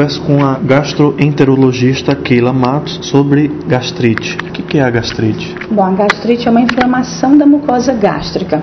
converso com a gastroenterologista Keila Matos sobre gastrite. O que é a gastrite? Bom, a gastrite é uma inflamação da mucosa gástrica.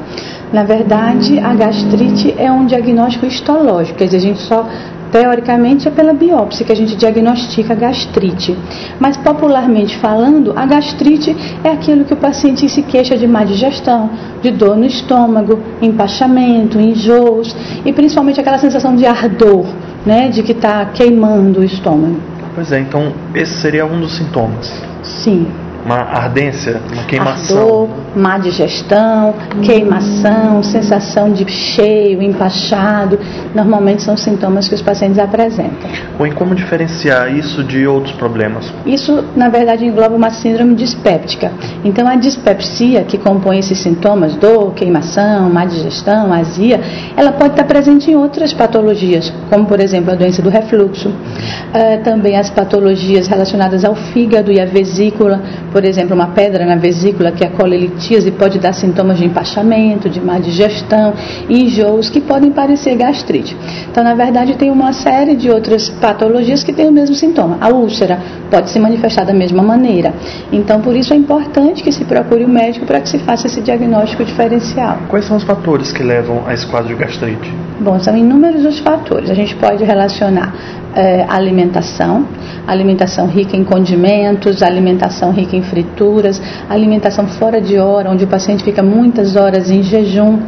Na verdade, a gastrite é um diagnóstico histológico, quer dizer, a gente só Teoricamente é pela biópsia que a gente diagnostica a gastrite. Mas popularmente falando, a gastrite é aquilo que o paciente se queixa de má digestão, de dor no estômago, empachamento, enjoos e principalmente aquela sensação de ardor, né, de que está queimando o estômago. Pois é, então esse seria um dos sintomas. Sim uma ardência, uma queimação. Ardor, má digestão, queimação, sensação de cheio, empachado, normalmente são sintomas que os pacientes apresentam. Ou em como diferenciar isso de outros problemas? Isso, na verdade, engloba uma síndrome dispéptica. Então, a dispepsia, que compõe esses sintomas, dor, queimação, má digestão, azia, ela pode estar presente em outras patologias, como, por exemplo, a doença do refluxo, uh, também as patologias relacionadas ao fígado e à vesícula, por exemplo, uma pedra na vesícula, que é a colelitíase, pode dar sintomas de empachamento, de má digestão, enjoos que podem parecer gastrite. Então, na verdade, tem uma série de outras patologias que têm o mesmo sintoma. A úlcera pode se manifestar da mesma maneira. Então, por isso é importante que se procure o médico para que se faça esse diagnóstico diferencial. Quais são os fatores que levam a esse quadro de gastrite? Bom, são inúmeros os fatores. A gente pode relacionar é, alimentação, alimentação rica em condimentos, alimentação rica em frituras, alimentação fora de hora, onde o paciente fica muitas horas em jejum,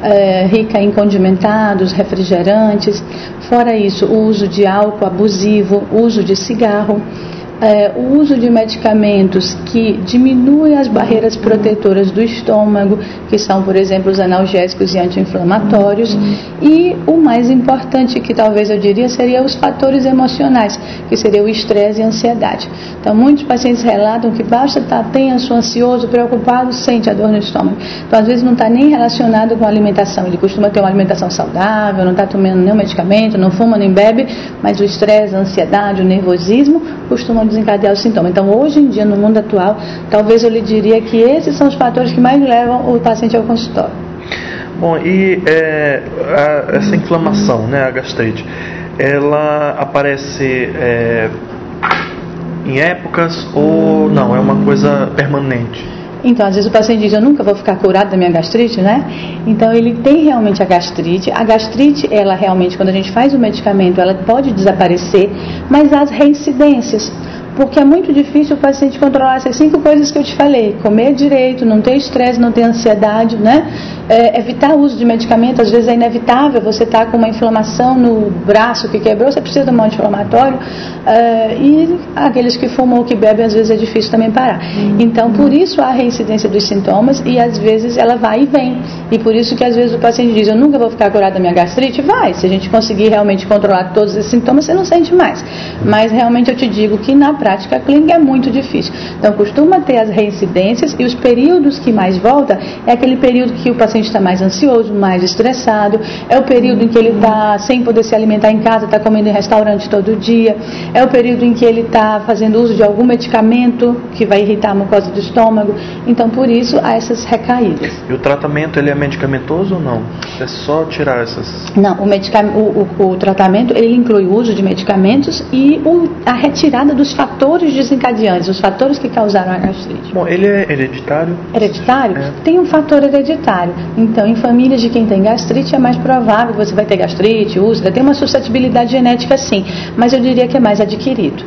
é, rica em condimentados, refrigerantes. Fora isso, o uso de álcool abusivo, uso de cigarro é, o uso de medicamentos que diminuem as barreiras protetoras do estômago, que são, por exemplo, os analgésicos e anti-inflamatórios, e o mais importante, que talvez eu diria, seria os fatores emocionais, que seria o estresse e a ansiedade. Então, muitos pacientes relatam que basta estar tenso, ansioso, preocupado, sente a dor no estômago. Então, às vezes, não está nem relacionado com a alimentação. Ele costuma ter uma alimentação saudável, não está tomando nenhum medicamento, não fuma nem bebe, mas o estresse, a ansiedade, o nervosismo costumam desencadear o sintoma. Então, hoje em dia, no mundo atual, talvez eu lhe diria que esses são os fatores que mais levam o paciente ao consultório. Bom, e é, a, essa inflamação, né, a gastrite, ela aparece é, em épocas ou não? É uma coisa permanente? Então, às vezes o paciente diz, eu nunca vou ficar curado da minha gastrite, né? Então, ele tem realmente a gastrite. A gastrite, ela realmente, quando a gente faz o medicamento, ela pode desaparecer, mas as reincidências porque é muito difícil o paciente controlar essas cinco coisas que eu te falei: comer direito, não ter estresse, não ter ansiedade, né? É, evitar o uso de medicamento, às vezes é inevitável, você está com uma inflamação no braço que quebrou, você precisa de um anti-inflamatório, é, e aqueles que fumam ou que bebem, às vezes é difícil também parar. Então, por isso há reincidência dos sintomas e às vezes ela vai e vem. E por isso que às vezes o paciente diz, eu nunca vou ficar curado da minha gastrite, vai. Se a gente conseguir realmente controlar todos esses sintomas, você não sente mais. Mas realmente eu te digo que na prática, prática clínica é muito difícil. Então, costuma ter as reincidências e os períodos que mais volta é aquele período que o paciente está mais ansioso, mais estressado, é o período em que ele está sem poder se alimentar em casa, está comendo em restaurante todo dia, é o período em que ele está fazendo uso de algum medicamento que vai irritar a mucosa do estômago. Então, por isso, há essas recaídas. E o tratamento, ele é medicamentoso ou não? É só tirar essas... Não, o, o, o, o tratamento, ele inclui o uso de medicamentos e o, a retirada dos fatores fatores desencadeantes, os fatores que causaram a gastrite. Bom, ele é hereditário? Hereditário? É. Tem um fator hereditário. Então, em famílias de quem tem gastrite, é mais provável que você vai ter gastrite, úlcera, tem uma suscetibilidade genética sim, mas eu diria que é mais adquirido.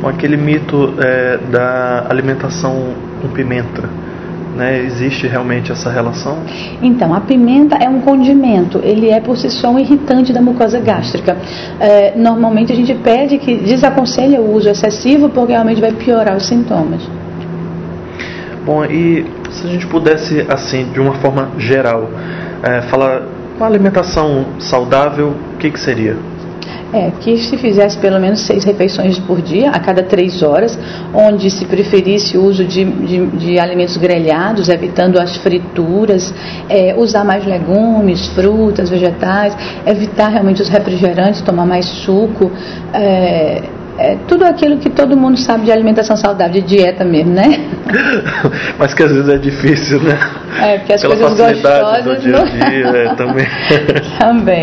Bom, aquele mito é, da alimentação com pimenta né? Existe realmente essa relação? Então, a pimenta é um condimento, ele é por si só um irritante da mucosa gástrica. É, normalmente a gente pede que desaconselha o uso excessivo porque realmente vai piorar os sintomas. Bom, e se a gente pudesse, assim, de uma forma geral, é, falar uma alimentação saudável, o que, que seria? É, que se fizesse pelo menos seis refeições por dia, a cada três horas, onde se preferisse o uso de, de, de alimentos grelhados, evitando as frituras, é, usar mais legumes, frutas, vegetais, evitar realmente os refrigerantes, tomar mais suco. É, é, tudo aquilo que todo mundo sabe de alimentação saudável, de dieta mesmo, né? Mas que às vezes é difícil, né? É, porque as Pela coisas gostosas. Do dia -a -dia, é, também. também.